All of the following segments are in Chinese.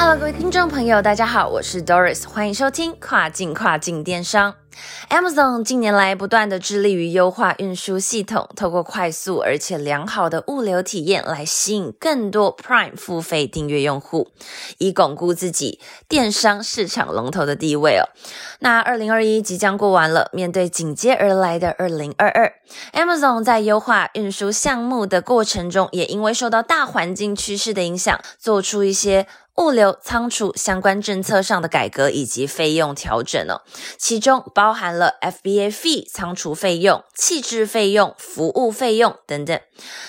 Hello，各位听众朋友，大家好，我是 Doris，欢迎收听跨境跨境电商。Amazon 近年来不断的致力于优化运输系统，透过快速而且良好的物流体验来吸引更多 Prime 付费订阅用户，以巩固自己电商市场龙头的地位哦。那二零二一即将过完了，面对紧接而来的二零二二，Amazon 在优化运输项目的过程中，也因为受到大环境趋势的影响，做出一些物流仓储相关政策上的改革以及费用调整哦，其中包含了 FBA fee 仓储费用、气质费用、服务费用等等。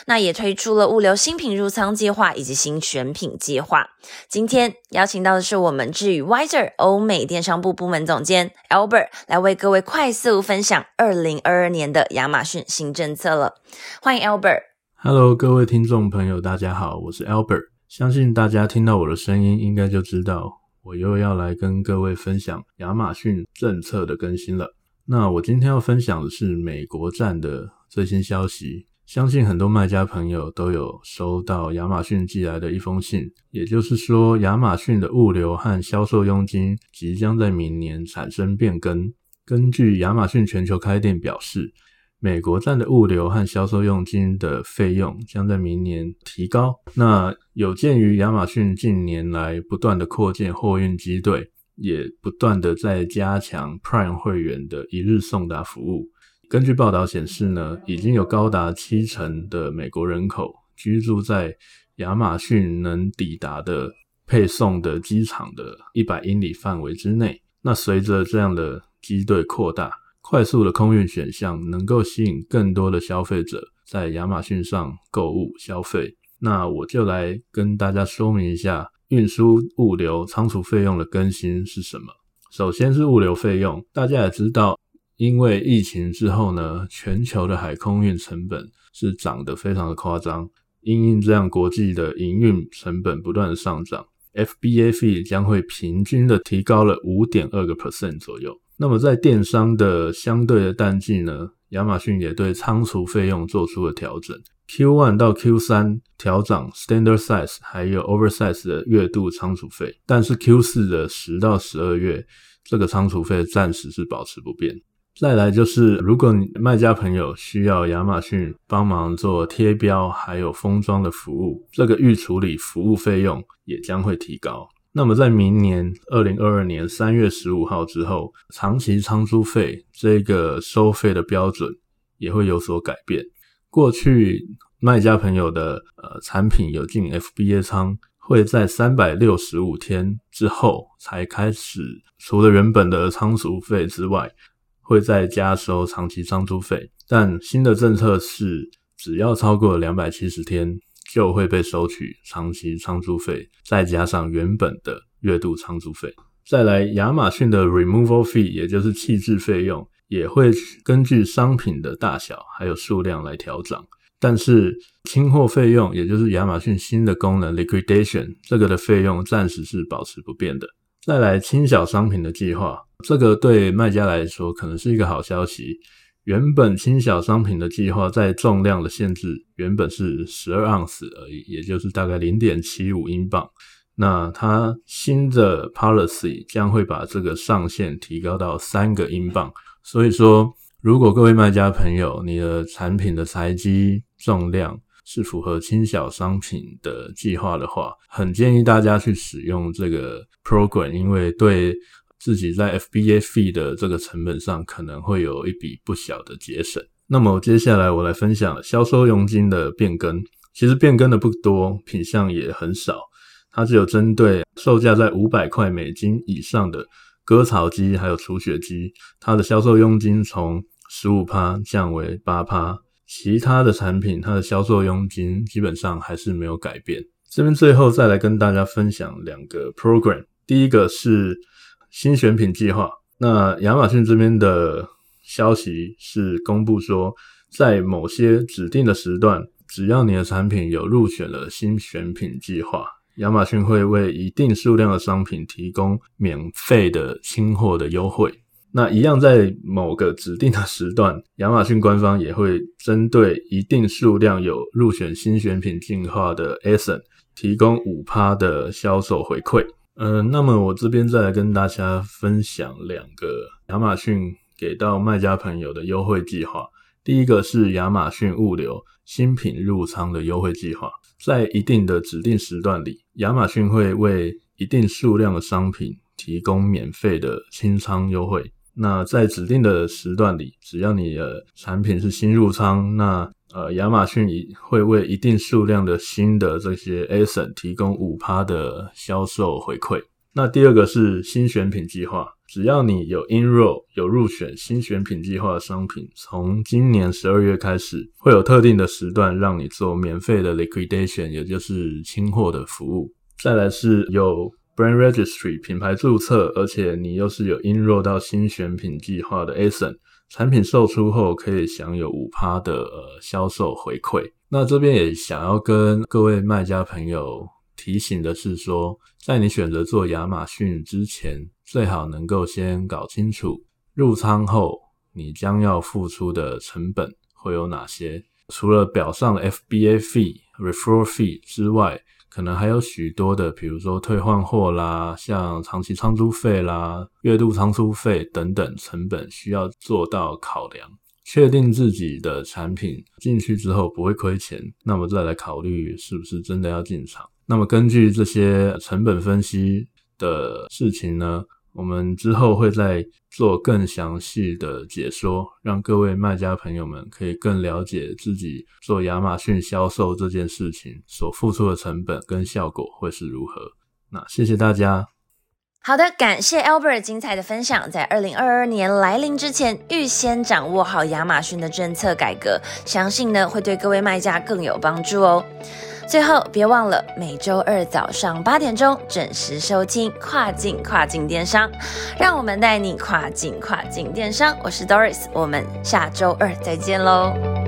那也推出了物流新品入仓计划以及新选品计划。今天邀请到的是我们智宇 Wiser 欧美电商部部门总监 Albert 来为各位快速分享二零二二年的亚马逊新政策了。欢迎 Albert。Hello，各位听众朋友，大家好，我是 Albert。相信大家听到我的声音，应该就知道我又要来跟各位分享亚马逊政策的更新了。那我今天要分享的是美国站的最新消息。相信很多卖家朋友都有收到亚马逊寄来的一封信，也就是说，亚马逊的物流和销售佣金即将在明年产生变更。根据亚马逊全球开店表示，美国站的物流和销售佣金的费用将在明年提高。那有鉴于亚马逊近年来不断的扩建货运机队，也不断的在加强 Prime 会员的一日送达服务。根据报道显示呢，已经有高达七成的美国人口居住在亚马逊能抵达的配送的机场的一百英里范围之内。那随着这样的机队扩大，快速的空运选项能够吸引更多的消费者在亚马逊上购物消费。那我就来跟大家说明一下运输、物流、仓储费用的更新是什么。首先是物流费用，大家也知道，因为疫情之后呢，全球的海空运成本是涨得非常的夸张，因应这样国际的营运成本不断的上涨 fbaf 将会平均的提高了五点二个 percent 左右。那么在电商的相对的淡季呢，亚马逊也对仓储费用做出了调整。Q1 到 Q3 调涨 Standard Size 还有 Oversize 的月度仓储费，但是 Q4 的十到十二月这个仓储费暂时是保持不变。再来就是，如果你卖家朋友需要亚马逊帮忙做贴标还有封装的服务，这个预处理服务费用也将会提高。那么在明年二零二二年三月十五号之后，长期仓租费这个收费的标准也会有所改变。过去卖家朋友的呃产品有进 FBA 仓，会在三百六十五天之后才开始，除了原本的仓储费之外，会再加收长期仓租费。但新的政策是，只要超过两百七十天，就会被收取长期仓储费，再加上原本的月度仓储费。再来，亚马逊的 removal fee，也就是弃置费用，也会根据商品的大小还有数量来调整。但是清货费用，也就是亚马逊新的功能 liquidation，这个的费用暂时是保持不变的。再来，清小商品的计划，这个对卖家来说可能是一个好消息。原本轻小商品的计划在重量的限制原本是十二盎司而已，也就是大概零点七五英镑。那它新的 policy 将会把这个上限提高到三个英镑。所以说，如果各位卖家朋友，你的产品的材积重量是符合轻小商品的计划的话，很建议大家去使用这个 program，因为对自己在 FBA fee 的这个成本上可能会有一笔不小的节省。那么接下来我来分享销售佣金的变更，其实变更的不多，品项也很少，它只有针对售价在五百块美金以上的割草机还有除雪机，它的销售佣金从十五趴降为八趴，其他的产品它的销售佣金基本上还是没有改变。这边最后再来跟大家分享两个 program，第一个是新选品计划。那亚马逊这边的消息是公布说，在某些指定的时段，只要你的产品有入选了新选品计划，亚马逊会为一定数量的商品提供免费的清货的优惠。那一样在某个指定的时段，亚马逊官方也会针对一定数量有入选新选品计划的 ASIN 提供五趴的销售回馈。嗯，那么我这边再来跟大家分享两个亚马逊给到卖家朋友的优惠计划。第一个是亚马逊物流新品入仓的优惠计划，在一定的指定时段里，亚马逊会为一定数量的商品提供免费的清仓优惠。那在指定的时段里，只要你的产品是新入仓，那呃，亚马逊会为一定数量的新的这些 ASIN 提供五趴的销售回馈。那第二个是新选品计划，只要你有 enroll 有入选新选品计划的商品，从今年十二月开始，会有特定的时段让你做免费的 liquidation，也就是清货的服务。再来是有 brand registry 品牌注册，而且你又是有 inro 到新选品计划的 ASIN。产品售出后可以享有五趴的呃销售回馈。那这边也想要跟各位卖家朋友提醒的是说，在你选择做亚马逊之前，最好能够先搞清楚入仓后你将要付出的成本会有哪些。除了表上的 FBA fee、referral fee 之外，可能还有许多的，比如说退换货啦，像长期仓储费啦、月度仓储费等等成本需要做到考量，确定自己的产品进去之后不会亏钱，那么再来考虑是不是真的要进场。那么根据这些成本分析的事情呢？我们之后会再做更详细的解说，让各位卖家朋友们可以更了解自己做亚马逊销售这件事情所付出的成本跟效果会是如何。那谢谢大家。好的，感谢 Albert 精彩的分享。在二零二二年来临之前，预先掌握好亚马逊的政策改革，相信呢会对各位卖家更有帮助哦。最后，别忘了每周二早上八点钟准时收听跨境跨境电商，让我们带你跨境跨境电商。我是 Doris，我们下周二再见喽。